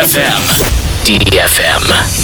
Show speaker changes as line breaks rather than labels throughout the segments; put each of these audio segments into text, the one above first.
DFM.
DFM.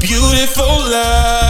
Beautiful lie.